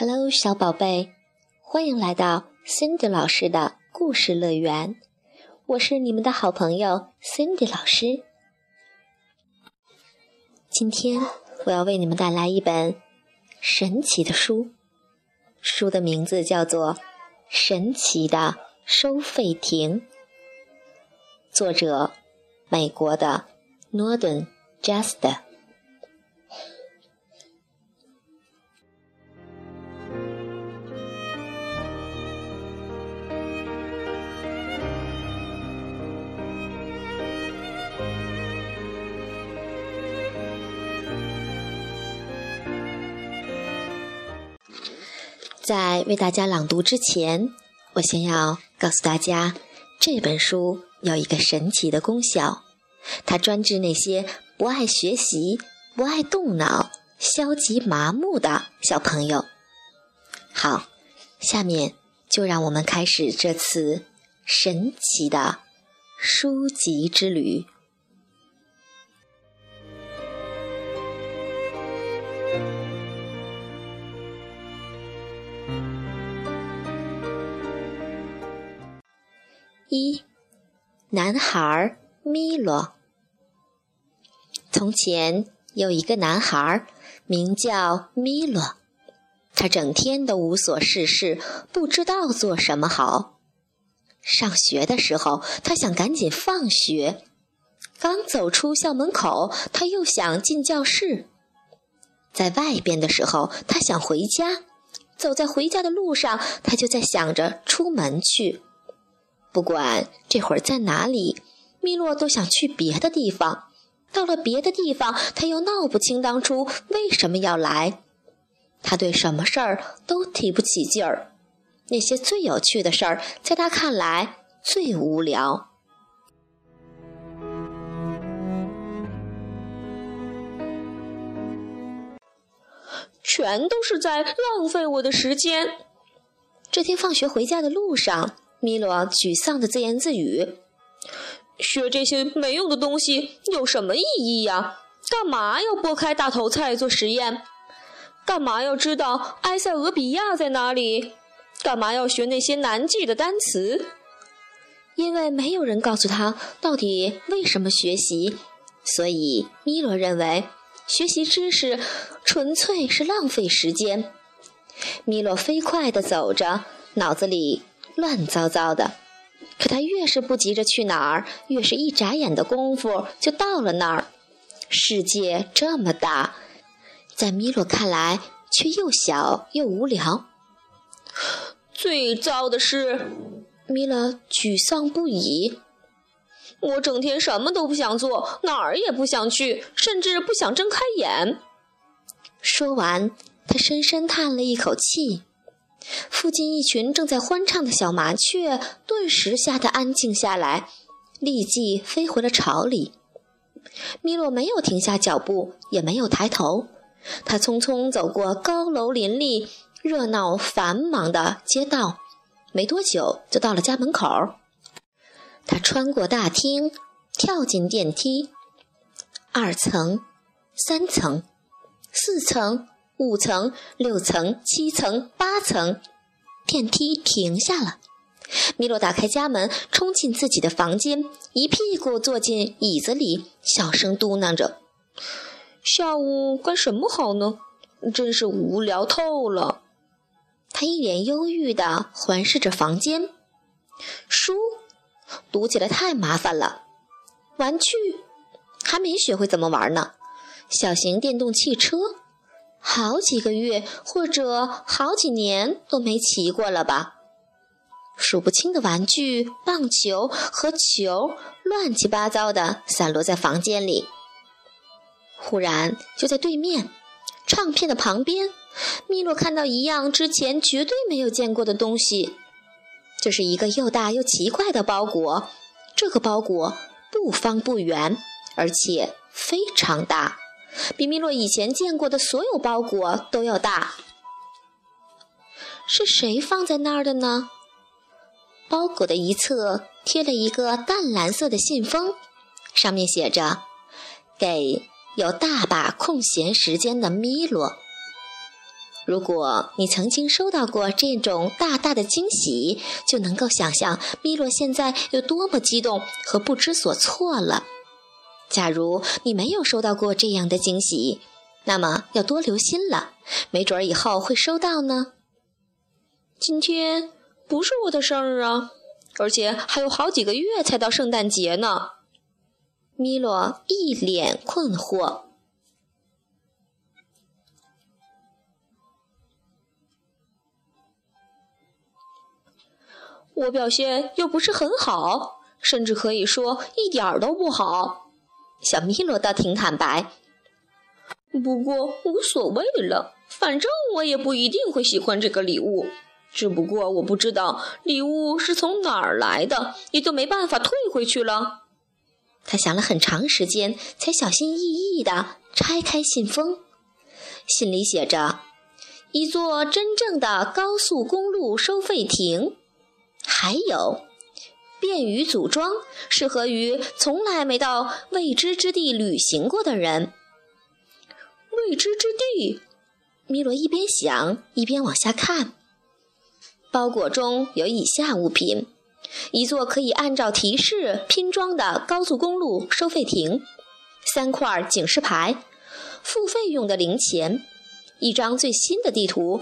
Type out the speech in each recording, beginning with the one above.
Hello，小宝贝，欢迎来到 Cindy 老师的故事乐园。我是你们的好朋友 Cindy 老师。今天我要为你们带来一本神奇的书，书的名字叫做《神奇的收费亭》，作者美国的 Norden Juster。在为大家朗读之前，我先要告诉大家，这本书有一个神奇的功效，它专治那些不爱学习、不爱动脑、消极麻木的小朋友。好，下面就让我们开始这次神奇的书籍之旅。一男孩米洛。从前有一个男孩，名叫米洛，他整天都无所事事，不知道做什么好。上学的时候，他想赶紧放学；刚走出校门口，他又想进教室。在外边的时候，他想回家；走在回家的路上，他就在想着出门去。不管这会儿在哪里，米洛都想去别的地方。到了别的地方，他又闹不清当初为什么要来。他对什么事儿都提不起劲儿。那些最有趣的事儿，在他看来最无聊。全都是在浪费我的时间。这天放学回家的路上。米洛沮丧地自言自语：“学这些没用的东西有什么意义呀？干嘛要剥开大头菜做实验？干嘛要知道埃塞俄比亚在哪里？干嘛要学那些难记的单词？因为没有人告诉他到底为什么学习，所以米洛认为学习知识纯粹是浪费时间。米洛飞快地走着，脑子里……乱糟糟的，可他越是不急着去哪儿，越是一眨眼的功夫就到了那儿。世界这么大，在米洛看来却又小又无聊。最糟的是，米洛沮丧不已。我整天什么都不想做，哪儿也不想去，甚至不想睁开眼。说完，他深深叹了一口气。附近一群正在欢唱的小麻雀顿时吓得安静下来，立即飞回了巢里。米洛没有停下脚步，也没有抬头，他匆匆走过高楼林立、热闹繁忙的街道，没多久就到了家门口。他穿过大厅，跳进电梯，二层、三层、四层。五层、六层、七层、八层，电梯停下了。米洛打开家门，冲进自己的房间，一屁股坐进椅子里，小声嘟囔着：“下午干什么好呢？真是无聊透了。”他一脸忧郁地环视着房间，书读起来太麻烦了，玩具还没学会怎么玩呢，小型电动汽车。好几个月或者好几年都没骑过了吧？数不清的玩具、棒球和球乱七八糟的散落在房间里。忽然，就在对面唱片的旁边，米洛看到一样之前绝对没有见过的东西。这是一个又大又奇怪的包裹。这个包裹不方不圆，而且非常大。比米洛以前见过的所有包裹都要大，是谁放在那儿的呢？包裹的一侧贴了一个淡蓝色的信封，上面写着：“给有大把空闲时间的米洛。”如果你曾经收到过这种大大的惊喜，就能够想象米洛现在有多么激动和不知所措了。假如你没有收到过这样的惊喜，那么要多留心了，没准儿以后会收到呢。今天不是我的生日啊，而且还有好几个月才到圣诞节呢。米洛一脸困惑。我表现又不是很好，甚至可以说一点儿都不好。小米罗倒挺坦白，不过无所谓了，反正我也不一定会喜欢这个礼物。只不过我不知道礼物是从哪儿来的，也就没办法退回去了。他想了很长时间，才小心翼翼地拆开信封，信里写着：“一座真正的高速公路收费亭。”还有，便于组装，适合于从来没到未知之地旅行过的人。未知之地，米罗一边想一边往下看。包裹中有以下物品：一座可以按照提示拼装的高速公路收费亭，三块警示牌，付费用的零钱，一张最新的地图。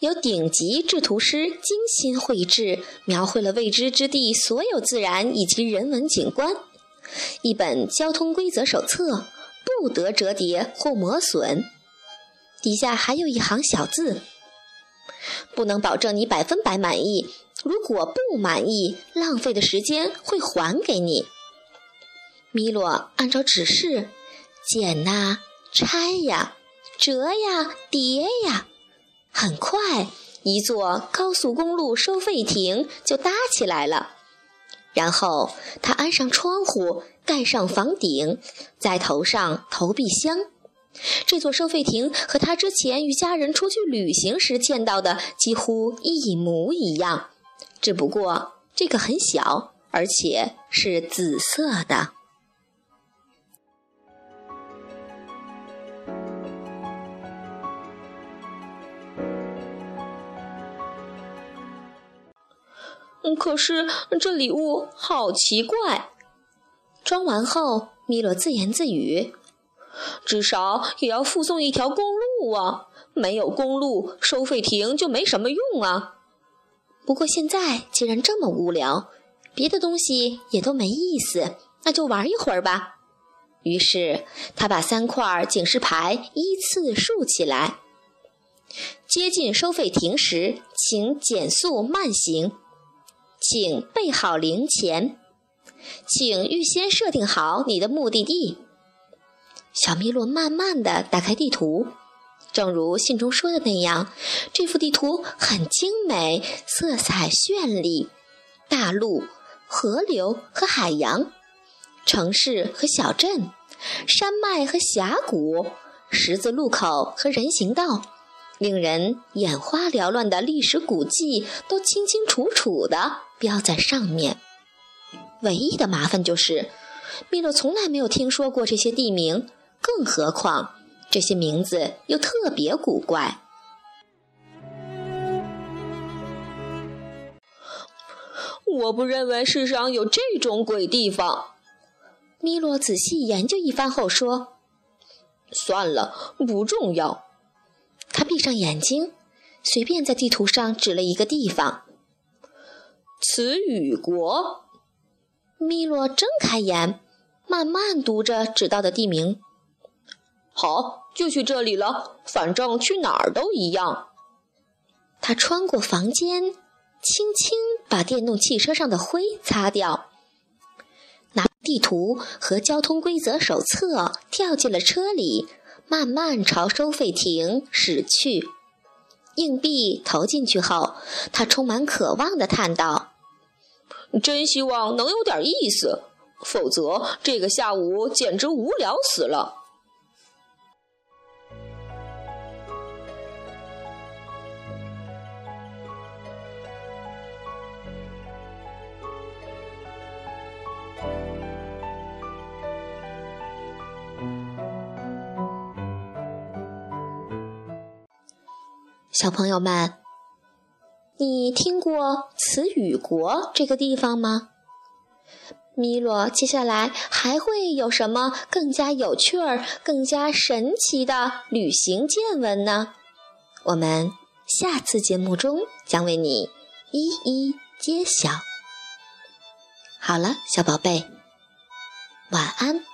由顶级制图师精心绘制，描绘了未知之地所有自然以及人文景观。一本交通规则手册，不得折叠或磨损。底下还有一行小字：不能保证你百分百满意，如果不满意，浪费的时间会还给你。米洛按照指示，剪呐，拆呀，折呀，叠呀。很快，一座高速公路收费亭就搭起来了。然后他安上窗户，盖上房顶，再投上投币箱。这座收费亭和他之前与家人出去旅行时见到的几乎一模一样，只不过这个很小，而且是紫色的。可是这礼物好奇怪。装完后，米洛自言自语：“至少也要附送一条公路啊！没有公路，收费亭就没什么用啊。”不过现在既然这么无聊，别的东西也都没意思，那就玩一会儿吧。于是他把三块警示牌依次竖起来：“接近收费亭时，请减速慢行。”请备好零钱，请预先设定好你的目的地。小麋鹿慢慢地打开地图，正如信中说的那样，这幅地图很精美，色彩绚丽，大陆、河流和海洋，城市和小镇，山脉和峡谷，十字路口和人行道。令人眼花缭乱的历史古迹都清清楚楚地标在上面。唯一的麻烦就是，米洛从来没有听说过这些地名，更何况这些名字又特别古怪。我不认为世上有这种鬼地方。米洛仔细研究一番后说：“算了，不重要。”他闭上眼睛，随便在地图上指了一个地方。词语国。米洛睁开眼，慢慢读着指到的地名。好，就去这里了。反正去哪儿都一样。他穿过房间，轻轻把电动汽车上的灰擦掉，拿地图和交通规则手册，跳进了车里。慢慢朝收费亭驶去，硬币投进去后，他充满渴望地叹道：“真希望能有点意思，否则这个下午简直无聊死了。”小朋友们，你听过词语国这个地方吗？米洛接下来还会有什么更加有趣儿、更加神奇的旅行见闻呢？我们下次节目中将为你一一揭晓。好了，小宝贝，晚安。